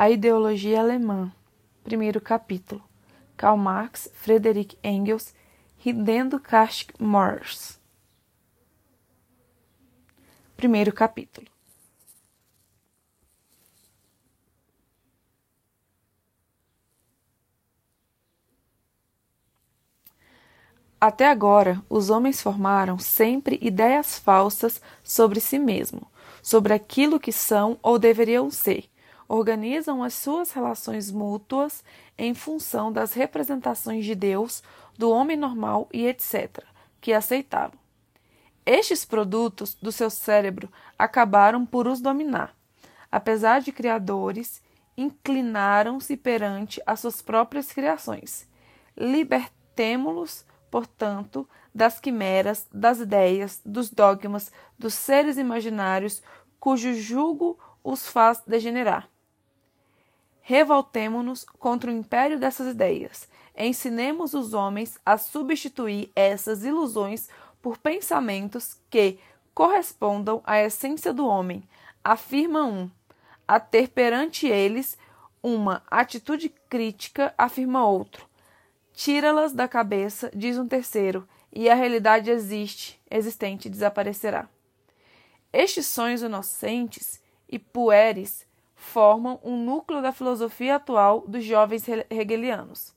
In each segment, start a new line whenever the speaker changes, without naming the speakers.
A ideologia alemã. Primeiro capítulo. Karl Marx, Friedrich Engels, Ridendo Kashk Mors. Primeiro capítulo. Até agora, os homens formaram sempre ideias falsas sobre si mesmo, sobre aquilo que são ou deveriam ser organizam as suas relações mútuas em função das representações de Deus, do homem normal e etc., que aceitavam. Estes produtos do seu cérebro acabaram por os dominar. Apesar de criadores, inclinaram-se perante as suas próprias criações. Libertemo-los, portanto, das quimeras, das ideias, dos dogmas, dos seres imaginários cujo jugo os faz degenerar. Revoltemo-nos contra o império dessas ideias. Ensinemos os homens a substituir essas ilusões por pensamentos que correspondam à essência do homem, afirma um. A ter perante eles uma atitude crítica, afirma outro. Tira-las da cabeça, diz um terceiro, e a realidade existe, existente desaparecerá. Estes sonhos inocentes e pueris formam um núcleo da filosofia atual dos jovens hegelianos.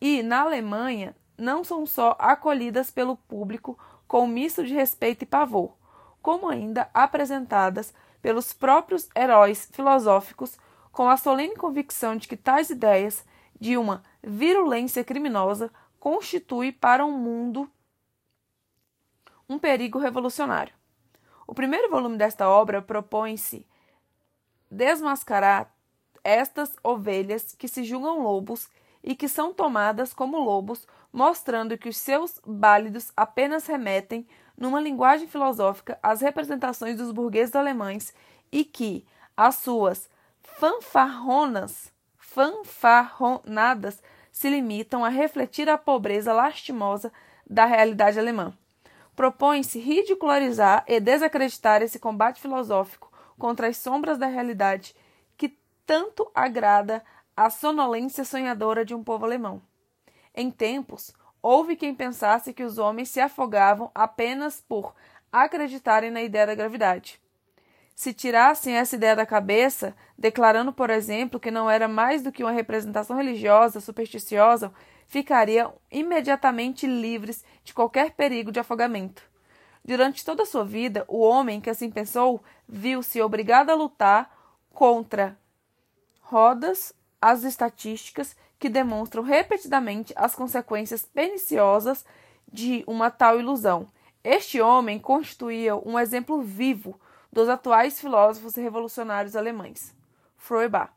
E, na Alemanha, não são só acolhidas pelo público com misto de respeito e pavor, como ainda apresentadas pelos próprios heróis filosóficos com a solene convicção de que tais ideias, de uma virulência criminosa, constituem para o um mundo um perigo revolucionário. O primeiro volume desta obra propõe-se desmascarar estas ovelhas que se julgam lobos e que são tomadas como lobos, mostrando que os seus bálidos apenas remetem, numa linguagem filosófica, às representações dos burgueses alemães e que as suas fanfarronas, fanfarronadas, se limitam a refletir a pobreza lastimosa da realidade alemã. Propõe-se ridicularizar e desacreditar esse combate filosófico contra as sombras da realidade que tanto agrada à sonolência sonhadora de um povo alemão. Em tempos, houve quem pensasse que os homens se afogavam apenas por acreditarem na ideia da gravidade. Se tirassem essa ideia da cabeça, declarando, por exemplo, que não era mais do que uma representação religiosa, supersticiosa, ficariam imediatamente livres de qualquer perigo de afogamento. Durante toda a sua vida, o homem que assim pensou viu-se obrigado a lutar contra rodas as estatísticas que demonstram repetidamente as consequências perniciosas de uma tal ilusão. Este homem constituía um exemplo vivo dos atuais filósofos revolucionários alemães. Feuerbach.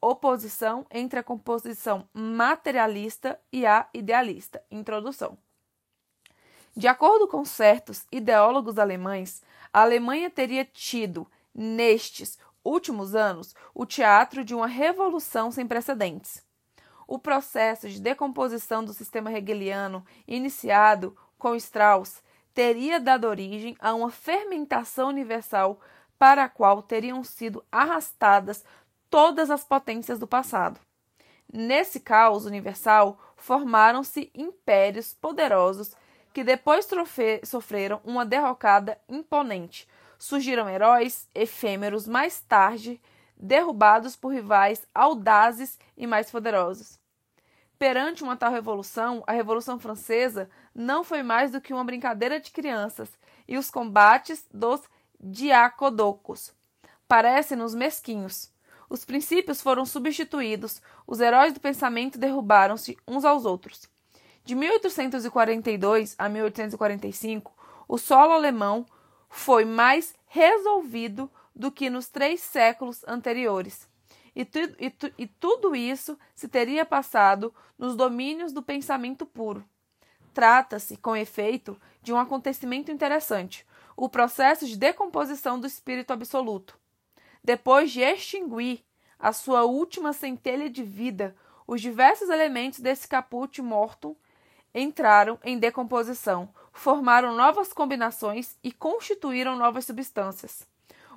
Oposição entre a composição materialista e a idealista. Introdução. De acordo com certos ideólogos alemães, a Alemanha teria tido, nestes últimos anos, o teatro de uma revolução sem precedentes. O processo de decomposição do sistema hegeliano, iniciado com Strauss, teria dado origem a uma fermentação universal para a qual teriam sido arrastadas todas as potências do passado. Nesse caos universal, formaram-se impérios poderosos que depois sofreram uma derrocada imponente. Surgiram heróis efêmeros mais tarde, derrubados por rivais audazes e mais poderosos. Perante uma tal revolução, a Revolução Francesa não foi mais do que uma brincadeira de crianças e os combates dos diacodocos. Parecem-nos mesquinhos. Os princípios foram substituídos, os heróis do pensamento derrubaram-se uns aos outros. De 1842 a 1845, o solo alemão foi mais resolvido do que nos três séculos anteriores. E, tu, e, tu, e tudo isso se teria passado nos domínios do pensamento puro. Trata-se, com efeito, de um acontecimento interessante, o processo de decomposição do espírito absoluto. Depois de extinguir a sua última centelha de vida, os diversos elementos desse caput mortum entraram em decomposição, formaram novas combinações e constituíram novas substâncias.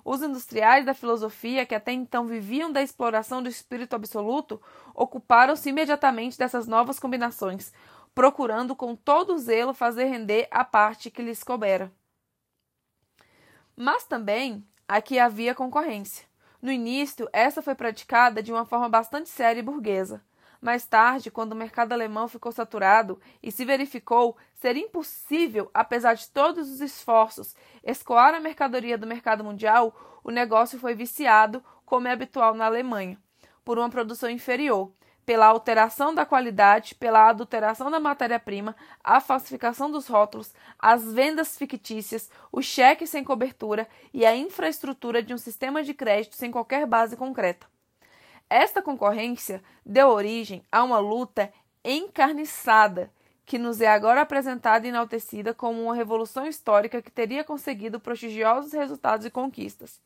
Os industriais da filosofia, que até então viviam da exploração do espírito absoluto, ocuparam-se imediatamente dessas novas combinações, procurando com todo zelo fazer render a parte que lhes coubera. Mas também aqui havia concorrência. No início, essa foi praticada de uma forma bastante séria e burguesa. Mais tarde, quando o mercado alemão ficou saturado e se verificou ser impossível, apesar de todos os esforços, escoar a mercadoria do mercado mundial, o negócio foi viciado, como é habitual na Alemanha, por uma produção inferior, pela alteração da qualidade, pela adulteração da matéria-prima, a falsificação dos rótulos, as vendas fictícias, o cheque sem cobertura e a infraestrutura de um sistema de crédito sem qualquer base concreta. Esta concorrência deu origem a uma luta encarniçada que nos é agora apresentada e enaltecida como uma revolução histórica que teria conseguido prodigiosos resultados e conquistas.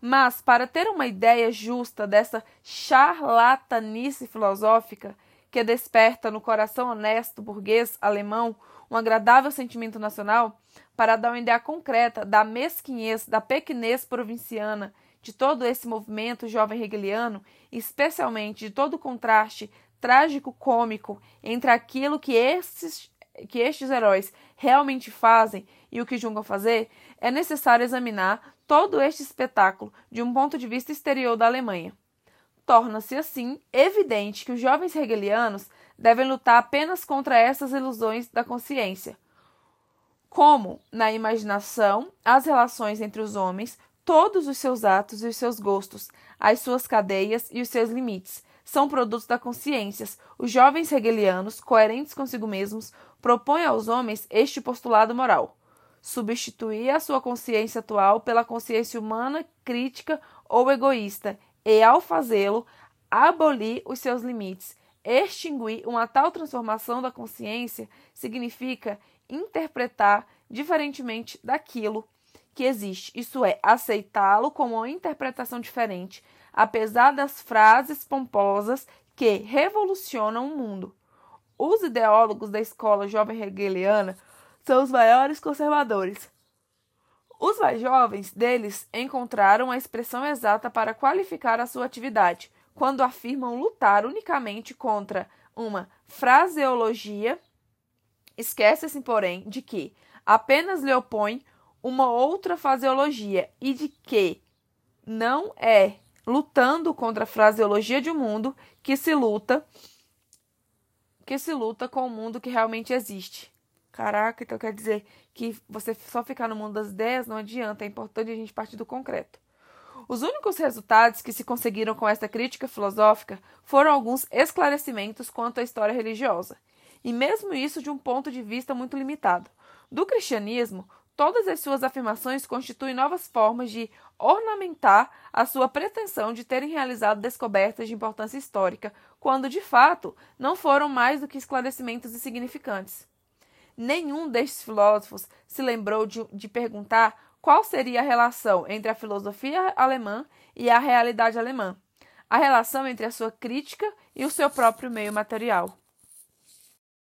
Mas, para ter uma ideia justa dessa charlatanice filosófica que desperta no coração honesto burguês alemão um agradável sentimento nacional, para dar uma ideia concreta da mesquinhez, da pequenez provinciana de todo esse movimento jovem hegeliano, especialmente de todo o contraste trágico-cômico entre aquilo que estes, que estes heróis realmente fazem e o que julgam fazer, é necessário examinar todo este espetáculo de um ponto de vista exterior da Alemanha. Torna-se assim evidente que os jovens hegelianos devem lutar apenas contra essas ilusões da consciência. Como, na imaginação, as relações entre os homens Todos os seus atos e os seus gostos, as suas cadeias e os seus limites, são produtos da consciência. Os jovens hegelianos, coerentes consigo mesmos, propõem aos homens este postulado moral: substituir a sua consciência atual pela consciência humana, crítica ou egoísta, e, ao fazê-lo, abolir os seus limites. Extinguir uma tal transformação da consciência significa interpretar diferentemente daquilo que existe, isso é, aceitá-lo como uma interpretação diferente, apesar das frases pomposas que revolucionam o mundo. Os ideólogos da escola jovem hegeliana são os maiores conservadores. Os mais jovens deles encontraram a expressão exata para qualificar a sua atividade, quando afirmam lutar unicamente contra uma fraseologia. Esquece-se, porém, de que apenas lhe opõe uma outra fraseologia e de que não é lutando contra a fraseologia de um mundo que se luta que se luta com o mundo que realmente existe. Caraca, então quer dizer que você só ficar no mundo das ideias não adianta, é importante a gente partir do concreto. Os únicos resultados que se conseguiram com esta crítica filosófica foram alguns esclarecimentos quanto à história religiosa, e mesmo isso de um ponto de vista muito limitado. Do cristianismo, Todas as suas afirmações constituem novas formas de ornamentar a sua pretensão de terem realizado descobertas de importância histórica, quando de fato não foram mais do que esclarecimentos insignificantes. Nenhum destes filósofos se lembrou de, de perguntar qual seria a relação entre a filosofia alemã e a realidade alemã, a relação entre a sua crítica e o seu próprio meio material.